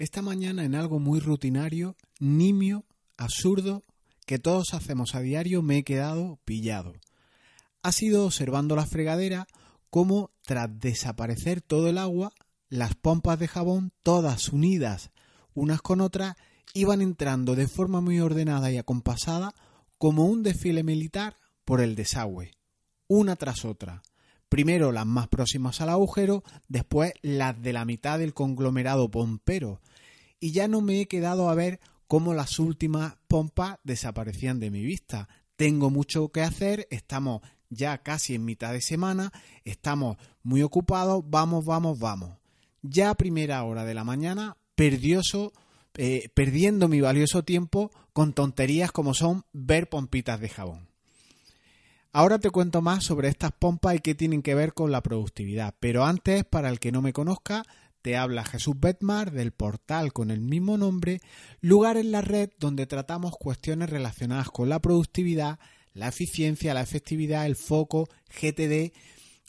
esta mañana en algo muy rutinario, nimio, absurdo, que todos hacemos a diario, me he quedado pillado. Ha sido observando la fregadera cómo, tras desaparecer todo el agua, las pompas de jabón, todas unidas unas con otras, iban entrando de forma muy ordenada y acompasada como un desfile militar por el desagüe, una tras otra. Primero las más próximas al agujero, después las de la mitad del conglomerado pompero, y ya no me he quedado a ver cómo las últimas pompas desaparecían de mi vista. Tengo mucho que hacer, estamos ya casi en mitad de semana, estamos muy ocupados, vamos, vamos, vamos. Ya a primera hora de la mañana, eh, perdiendo mi valioso tiempo con tonterías como son ver pompitas de jabón. Ahora te cuento más sobre estas pompas y qué tienen que ver con la productividad, pero antes, para el que no me conozca, te habla Jesús Betmar del portal con el mismo nombre, lugar en la red donde tratamos cuestiones relacionadas con la productividad, la eficiencia, la efectividad, el foco, GTD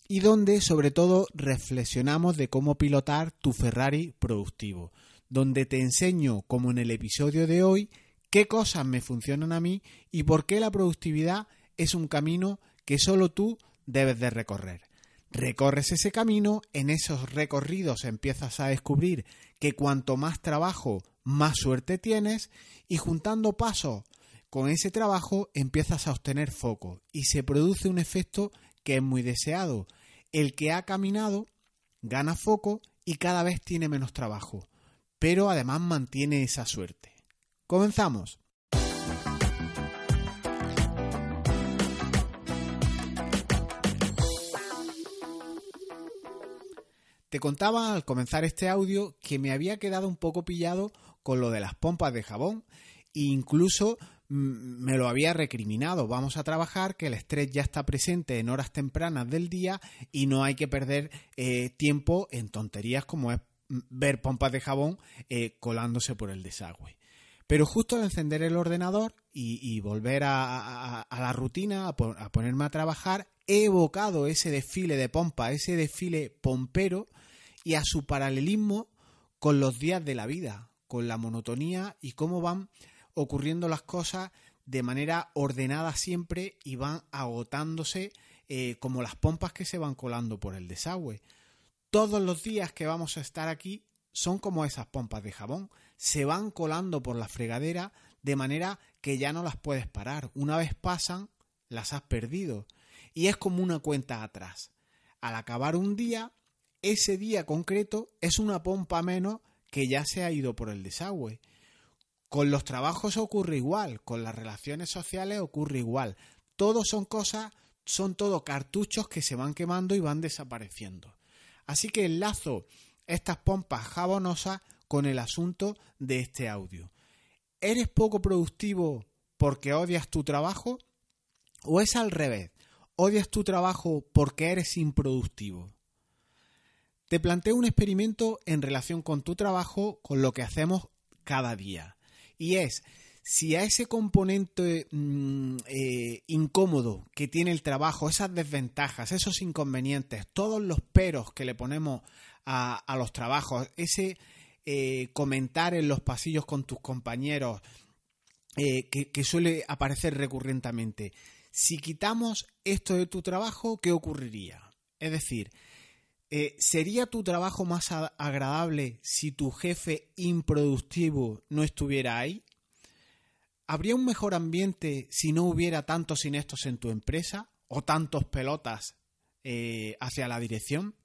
y donde sobre todo reflexionamos de cómo pilotar tu Ferrari productivo, donde te enseño, como en el episodio de hoy, qué cosas me funcionan a mí y por qué la productividad es un camino que solo tú debes de recorrer recorres ese camino, en esos recorridos empiezas a descubrir que cuanto más trabajo, más suerte tienes y juntando pasos con ese trabajo empiezas a obtener foco y se produce un efecto que es muy deseado. El que ha caminado gana foco y cada vez tiene menos trabajo, pero además mantiene esa suerte. Comenzamos. Te contaba al comenzar este audio que me había quedado un poco pillado con lo de las pompas de jabón e incluso mm, me lo había recriminado. Vamos a trabajar, que el estrés ya está presente en horas tempranas del día y no hay que perder eh, tiempo en tonterías como es mm, ver pompas de jabón eh, colándose por el desagüe. Pero justo al encender el ordenador y, volver a, la rutina, a, ponerme a trabajar, he evocado ese desfile de pompa, ese desfile pompero y a su paralelismo con los días de la vida, con la monotonía y cómo van ocurriendo las cosas de manera ordenada siempre y van agotándose eh, como las pompas que se van colando por el desagüe. Todos los días que vamos a estar aquí son como esas pompas de jabón, se van colando por la fregadera de manera que ya no las puedes parar. Una vez pasan, las has perdido. Y es como una cuenta atrás. Al acabar un día, ese día concreto es una pompa menos que ya se ha ido por el desagüe. Con los trabajos ocurre igual, con las relaciones sociales ocurre igual. Todo son cosas, son todo cartuchos que se van quemando y van desapareciendo. Así que enlazo estas pompas jabonosas con el asunto de este audio. ¿Eres poco productivo porque odias tu trabajo? ¿O es al revés? ¿Odias tu trabajo porque eres improductivo? Te planteo un experimento en relación con tu trabajo, con lo que hacemos cada día. Y es, si a ese componente mm, eh, incómodo que tiene el trabajo, esas desventajas, esos inconvenientes, todos los peros que le ponemos a, los trabajos, ese eh, comentar en los pasillos con tus compañeros eh, que suele aparecer recurrentemente, si quitamos esto de tu trabajo, ¿qué ocurriría? Es decir, eh, ¿Sería tu trabajo más agradable si tu jefe improductivo no estuviera ahí? ¿Habría un mejor ambiente si no hubiera tantos inestos en tu empresa o tantos pelotas eh, hacia la dirección?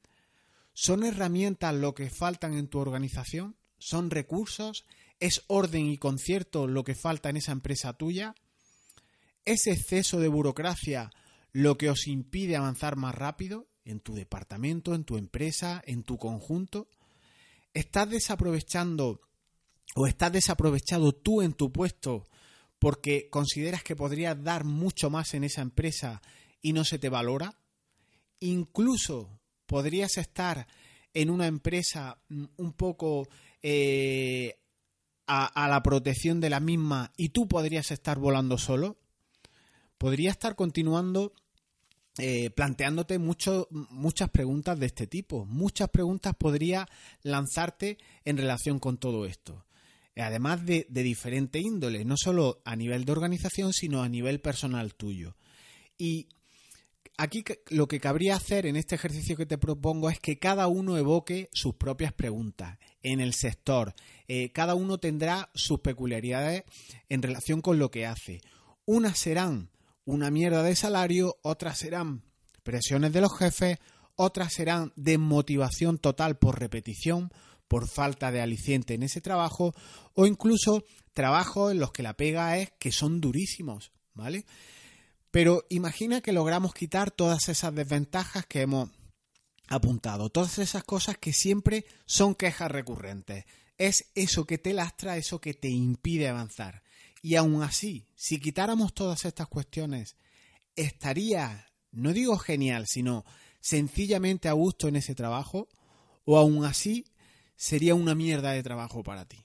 ¿Son herramientas lo que faltan en tu organización? ¿Son recursos? ¿Es orden y concierto lo que falta en esa empresa tuya? ¿Es exceso de burocracia lo que os impide avanzar más rápido? En tu departamento, en tu empresa, en tu conjunto? ¿Estás desaprovechando o estás desaprovechado tú en tu puesto porque consideras que podrías dar mucho más en esa empresa y no se te valora? Incluso podrías estar en una empresa mm, un poco eh, a, a, la protección de la misma y tú podrías estar volando solo. Podría estar continuando eh, planteándote mucho, muchas preguntas de este tipo. Muchas preguntas podría lanzarte en relación con todo esto. Además de, de diferente índole, no solo a nivel de organización, sino a nivel personal tuyo. Y aquí lo que cabría hacer en este ejercicio que te propongo es que cada uno evoque sus propias preguntas en el sector. Eh, cada uno tendrá sus peculiaridades en relación con lo que hace. Unas serán una mierda de salario, otras serán presiones de los jefes, otras serán desmotivación total por repetición, por falta de aliciente en ese trabajo, o incluso trabajos en los que la pega es que son durísimos, ¿vale? Pero imagina que logramos quitar todas esas desventajas que hemos apuntado, todas esas cosas que siempre son quejas recurrentes. Es eso que te lastra, eso que te impide avanzar. Y aún así, si quitáramos todas estas cuestiones, estaría, no digo genial, sino sencillamente a gusto en ese trabajo, o aún así sería una mierda de trabajo para ti.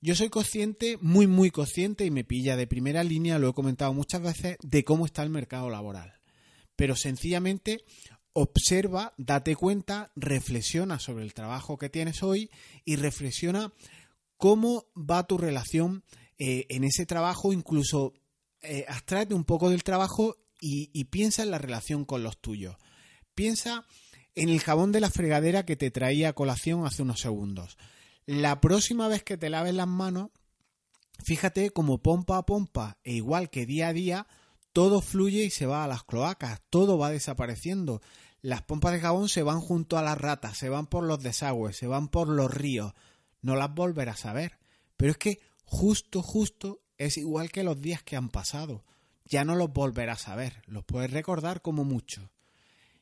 Yo soy consciente, muy muy consciente, y me pilla de primera línea, lo he comentado muchas veces, de cómo está el mercado laboral. Pero sencillamente observa, date cuenta, reflexiona sobre el trabajo que tienes hoy y reflexiona cómo va tu relación eh, en ese trabajo, incluso eh, un poco del trabajo y, piensa en la relación con los tuyos. Piensa en el jabón de la fregadera que te traía a colación hace unos segundos. La próxima vez que te laves las manos, fíjate como pompa a pompa e igual que día a día, todo fluye y se va a las cloacas, todo va desapareciendo. Las pompas de jabón se van junto a las ratas, se van por los desagües, se van por los ríos. No las volverás a ver. Pero es que justo, justo es igual que los días que han pasado. Ya no los volverás a ver, los puedes recordar como mucho.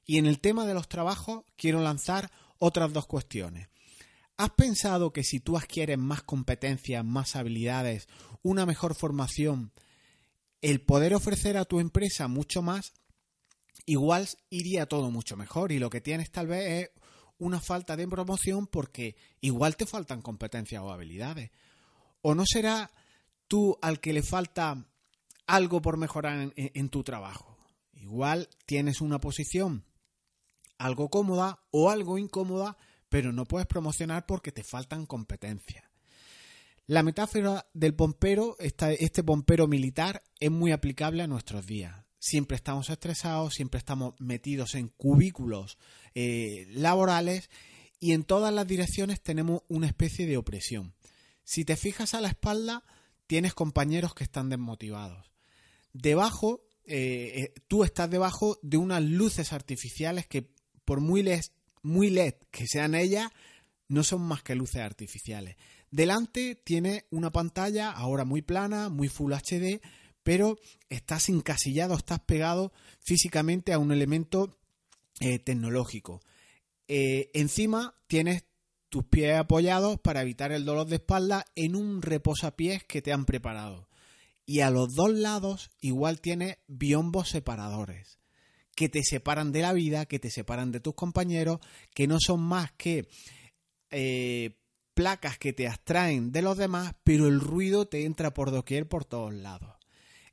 Y en el tema de los trabajos quiero lanzar otras dos cuestiones. ¿Has pensado que si tú adquieres más competencias, más habilidades, una mejor formación, el poder ofrecer a tu empresa mucho más, igual iría todo mucho mejor y lo que tienes tal vez es una falta de promoción porque igual te faltan competencias o habilidades. ¿O no será tú al que le falta algo por mejorar en, tu trabajo? Igual tienes una posición algo cómoda o algo incómoda, pero no puedes promocionar porque te faltan competencias. La metáfora del pompero, este pompero militar, es muy aplicable a nuestros días. Siempre estamos estresados, siempre estamos metidos en cubículos eh, laborales y en todas las direcciones tenemos una especie de opresión. Si te fijas a la espalda, tienes compañeros que están desmotivados. Debajo, eh, eh, tú estás debajo de unas luces artificiales que, por muy LED, que sean ellas, no son más que luces artificiales. Delante tiene una pantalla ahora muy plana, muy Full HD, pero estás encasillado, estás pegado físicamente a un elemento eh, tecnológico. encima tienes tus pies apoyados para evitar el dolor de espalda en un reposapiés que te han preparado. Y a los dos lados igual tienes biombos separadores que te separan de la vida, que te separan de tus compañeros, que no son más que eh, placas que te abstraen de los demás, pero el ruido te entra por doquier por todos lados.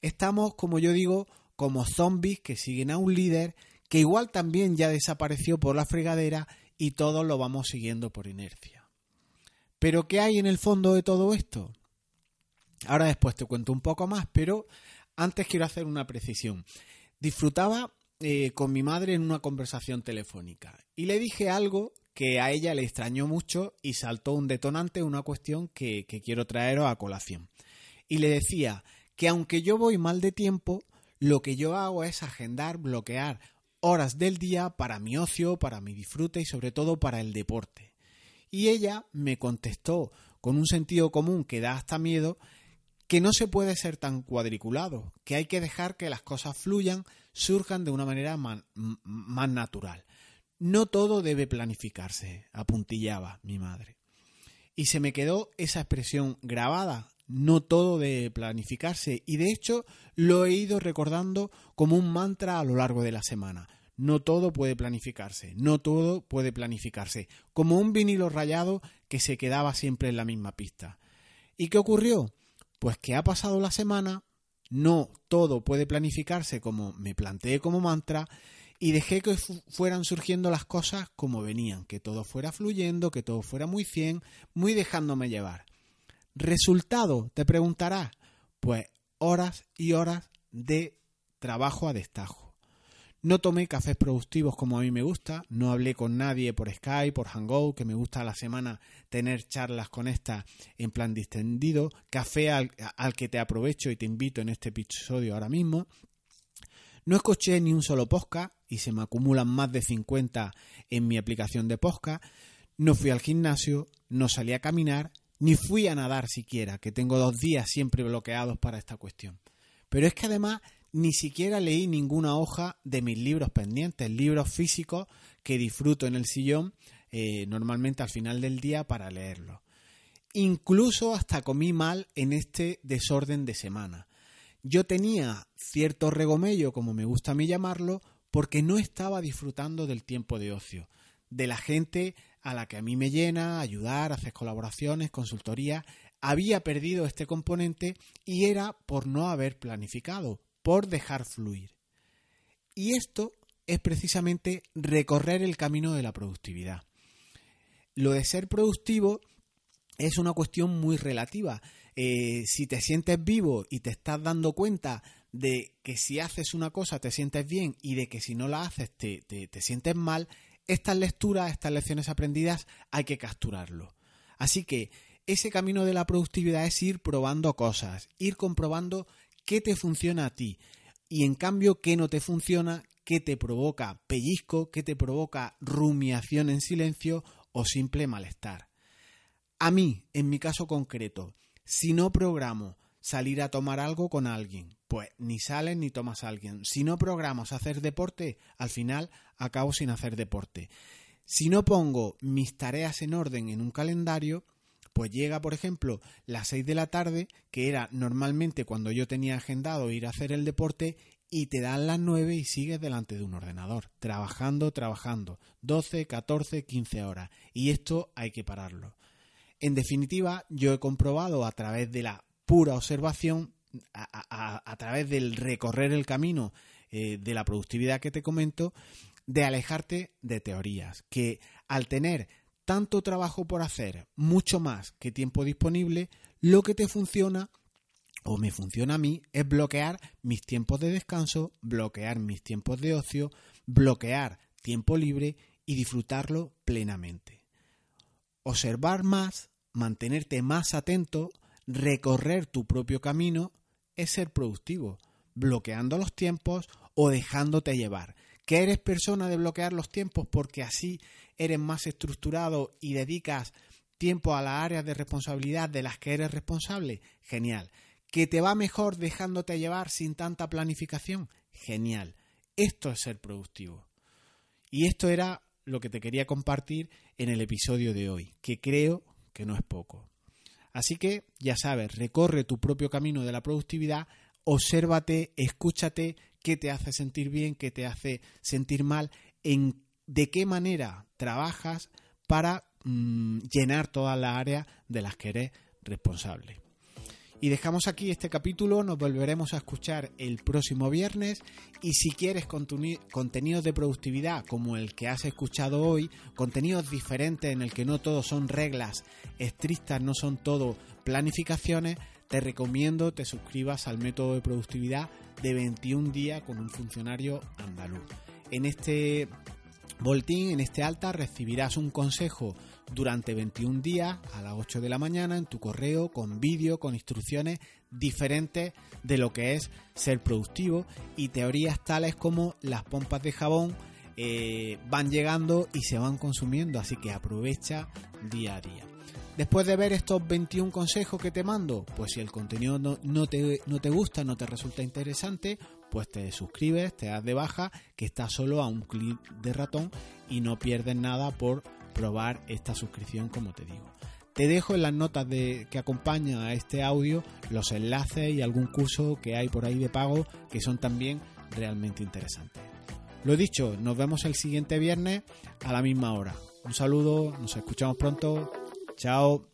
Estamos, como yo digo, como zombies que siguen a un líder que igual también ya desapareció por la fregadera y todos lo vamos siguiendo por inercia. Pero ¿qué hay en el fondo de todo esto? Ahora después te cuento un poco más, pero antes quiero hacer una precisión. Disfrutaba eh, con mi madre en una conversación telefónica y le dije algo que a ella le extrañó mucho y saltó un detonante, una cuestión que, que quiero traeros a colación. Y le decía que aunque yo voy mal de tiempo, lo que yo hago es agendar, bloquear horas del día para mi ocio, para mi disfrute y sobre todo para el deporte. Y ella me contestó con un sentido común que da hasta miedo que no se puede ser tan cuadriculado, que hay que dejar que las cosas fluyan, surjan de una manera más, natural. No todo debe planificarse, apuntillaba mi madre. Y se me quedó esa expresión grabada no todo de planificarse y de hecho lo he ido recordando como un mantra a lo largo de la semana. No todo puede planificarse, no todo puede planificarse, como un vinilo rayado que se quedaba siempre en la misma pista. ¿Y qué ocurrió? Pues que ha pasado la semana, no todo puede planificarse como me planteé como mantra y dejé que fueran surgiendo las cosas como venían, que todo fuera fluyendo, que todo fuera muy cien, muy dejándome llevar. Resultado, te preguntarás, pues horas y horas de trabajo a destajo. No tomé cafés productivos como a mí me gusta, no hablé con nadie por Skype, por Hangout, que me gusta a la semana tener charlas con esta en plan distendido, café al, al que te aprovecho y te invito en este episodio ahora mismo. No escuché ni un solo podcast y se me acumulan más de 50 en mi aplicación de podcast. No fui al gimnasio, no salí a caminar, ni fui a nadar siquiera, que tengo dos días siempre bloqueados para esta cuestión. Pero es que además ni siquiera leí ninguna hoja de mis libros pendientes, libros físicos que disfruto en el sillón eh, normalmente al final del día para leerlos. Incluso hasta comí mal en este desorden de semana. Yo tenía cierto regomello, como me gusta a mí llamarlo, porque no estaba disfrutando del tiempo de ocio, de la gente a la que a mí me llena, ayudar, hacer colaboraciones, consultoría, había perdido este componente y era por no haber planificado, por dejar fluir. Y esto es precisamente recorrer el camino de la productividad. Lo de ser productivo es una cuestión muy relativa. Eh, si te sientes vivo y te estás dando cuenta de que si haces una cosa te sientes bien y de que si no la haces te, te, sientes mal, estas lecturas, estas lecciones aprendidas hay que capturarlo. Así que ese camino de la productividad es ir probando cosas, ir comprobando qué te funciona a ti y en cambio qué no te funciona, qué te provoca pellizco, qué te provoca rumiación en silencio o simple malestar. A mí, en mi caso concreto, si no programo salir a tomar algo con alguien, pues ni sales ni tomas a alguien. Si no programos hacer deporte, al final acabo sin hacer deporte. Si no pongo mis tareas en orden en un calendario, pues llega, por ejemplo, las 6 de la tarde, que era normalmente cuando yo tenía agendado ir a hacer el deporte, y te dan las 9 y sigues delante de un ordenador, trabajando, trabajando, 12, 14, 15 horas. Y esto hay que pararlo. En definitiva, yo he comprobado a través de la pura observación, a, través del recorrer el camino eh, de la productividad que te comento, de alejarte de teorías, que al tener tanto trabajo por hacer, mucho más que tiempo disponible, lo que te funciona o me funciona a mí es bloquear mis tiempos de descanso, bloquear mis tiempos de ocio, bloquear tiempo libre y disfrutarlo plenamente. Observar más, mantenerte más atento, recorrer tu propio camino es ser productivo, bloqueando los tiempos o dejándote llevar. ¿Que eres persona de bloquear los tiempos porque así eres más estructurado y dedicas tiempo a las áreas de responsabilidad de las que eres responsable? Genial. ¿Que te va mejor dejándote llevar sin tanta planificación? Genial. Esto es ser productivo. Y esto era lo que te quería compartir en el episodio de hoy, que creo que no es poco. Así que, ya sabes, recorre tu propio camino de la productividad, obsérvate, escúchate qué te hace sentir bien, qué te hace sentir mal, en de qué manera trabajas para mm, llenar toda la área de las que eres responsable. Y dejamos aquí este capítulo, nos volveremos a escuchar el próximo viernes y si quieres contenidos de productividad como el que has escuchado hoy, contenidos diferentes en el que no todos son reglas estrictas, no son todo planificaciones, te recomiendo te suscribas al método de productividad de 21 días con un funcionario andaluz. En este boletín, en este alta, recibirás un consejo durante 21 días a las 8 de la mañana en tu correo con vídeo, con instrucciones diferentes de lo que es ser productivo y teorías tales como las pompas de jabón eh, van llegando y se van consumiendo, así que aprovecha día a día. Después de ver estos 21 consejos que te mando, pues si el contenido no, te, no te gusta, no te resulta interesante, pues te suscribes, te das de baja, que está solo a un clic de ratón y no pierdes nada por probar esta suscripción como te digo. Te dejo en las notas de, que acompañan a este audio los enlaces y algún curso que hay por ahí de pago que son también realmente interesantes. Lo dicho, nos vemos el siguiente viernes a la misma hora. Un saludo, nos escuchamos pronto. Chao.